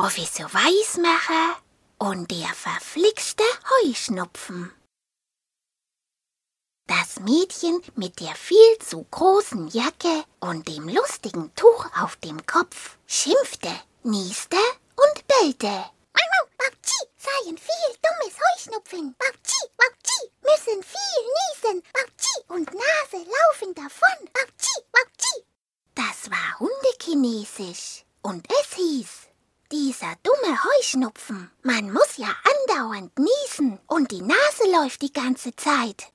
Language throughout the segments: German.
Professor Weismacher und der verflixte Heuschnupfen. Das Mädchen mit der viel zu großen Jacke und dem lustigen Tuch auf dem Kopf schimpfte, nieste und bellte. Bauchi seien viel dummes Heuschnupfen. Bauchi, Bauchi, müssen viel niesen. Bauchi und Nase laufen davon. Bauchi, Bauchi. Das war Hundekinesisch und es hieß, dieser dumme Heuschnupfen, man muss ja andauernd niesen und die Nase läuft die ganze Zeit.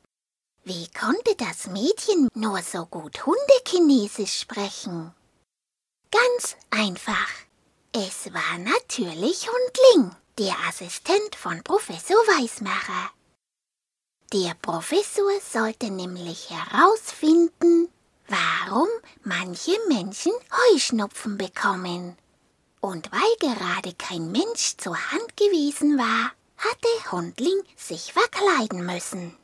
Wie konnte das Mädchen nur so gut Hundekinesisch sprechen? Ganz einfach. Es war natürlich Hundling, der Assistent von Professor Weismacher. Der Professor sollte nämlich herausfinden, warum manche Menschen Heuschnupfen bekommen. Und weil gerade kein Mensch zur Hand gewesen war, hatte Hundling sich verkleiden müssen.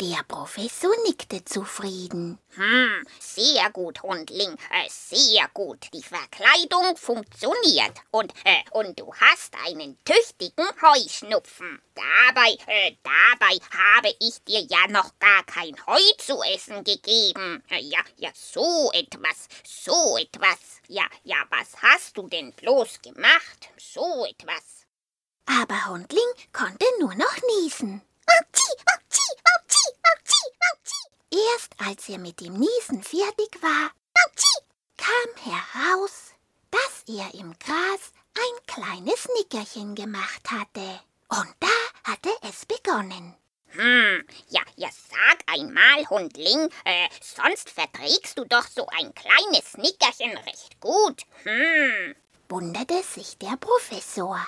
Der Professor nickte zufrieden. Hm, sehr gut, Hundling, äh, sehr gut. Die Verkleidung funktioniert. Und, äh, und du hast einen tüchtigen Heuschnupfen. Dabei, äh, dabei habe ich dir ja noch gar kein Heu zu essen gegeben. Ja, ja, so etwas, so etwas. Ja, ja, was hast du denn bloß gemacht? So etwas. Aber Hundling konnte nur noch niesen. Erst als er mit dem Niesen fertig war, kam heraus, dass er im Gras ein kleines Nickerchen gemacht hatte. Und da hatte es begonnen. Hm, ja, ja, sag einmal, Hundling, äh, sonst verträgst du doch so ein kleines Nickerchen recht gut. Hm. wunderte sich der Professor.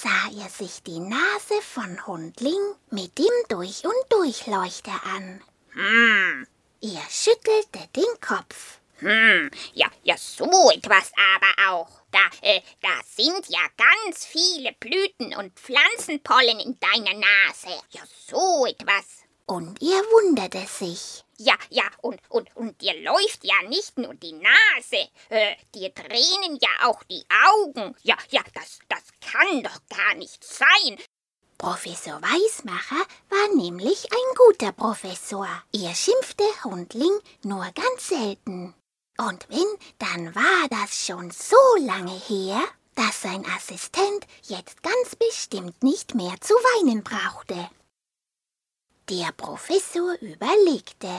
Sah er sich die Nase von Hundling mit dem Durch- und Durchleuchter an. Hm. Er schüttelte den Kopf. Hm, ja, ja, so etwas aber auch. Da, äh, da sind ja ganz viele Blüten und Pflanzenpollen in deiner Nase. Ja, so etwas. Und er wunderte sich. Ja, ja, und, und, und dir läuft ja nicht nur die Nase, äh, dir tränen ja auch die Augen. Ja, ja, das, das kann doch gar nicht sein. Professor Weismacher war nämlich ein guter Professor. Er schimpfte Hundling nur ganz selten. Und wenn, dann war das schon so lange her, dass sein Assistent jetzt ganz bestimmt nicht mehr zu weinen brauchte. Der Professor überlegte.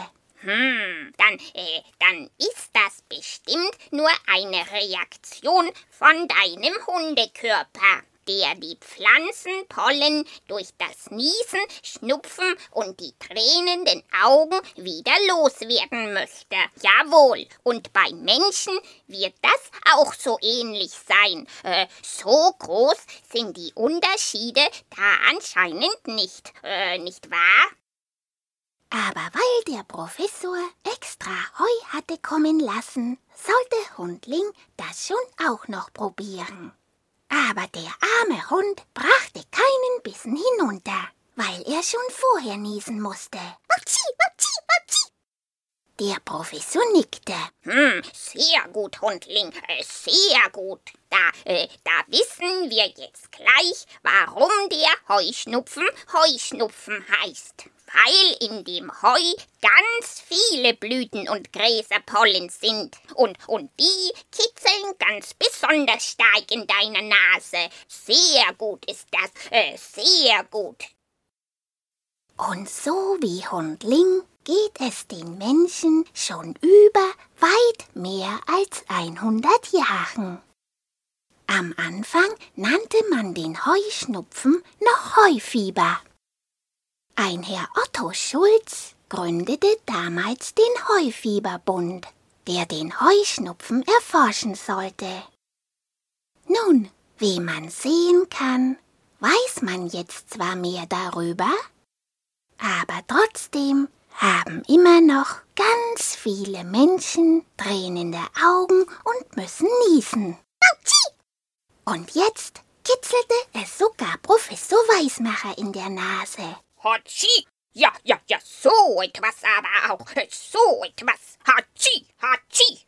Hm, dann, äh, dann ist das bestimmt nur eine Reaktion von deinem Hundekörper, der die Pflanzenpollen durch das Niesen, Schnupfen und die tränenden Augen wieder loswerden möchte. Jawohl, und bei Menschen wird das auch so ähnlich sein. Äh, so groß sind die Unterschiede da anscheinend nicht, äh, nicht wahr? Aber weil der Professor extra Heu hatte kommen lassen, sollte Hundling das schon auch noch probieren. Aber der arme Hund brachte keinen Bissen hinunter, weil er schon vorher niesen musste. Der Professor nickte. Hm, sehr gut, Hundling, äh, sehr gut. Da, äh, da wissen wir jetzt gleich, warum der Heuschnupfen Heuschnupfen heißt. Weil in dem Heu ganz viele Blüten und Gräserpollen sind. Und, und die kitzeln ganz besonders stark in deiner Nase. Sehr gut ist das, äh, sehr gut. Und so wie Hundling geht es den Menschen schon über weit mehr als 100 Jahren. Am Anfang nannte man den Heuschnupfen noch Heufieber. Ein Herr Otto Schulz gründete damals den Heufieberbund, der den Heuschnupfen erforschen sollte. Nun, wie man sehen kann, weiß man jetzt zwar mehr darüber, aber trotzdem haben immer noch ganz viele Menschen tränende Augen und müssen niesen. Und jetzt kitzelte es sogar Professor Weismacher in der Nase. Hatschi! Ja, ja, ja, so etwas aber auch. So etwas. Hatschi, Hatschi.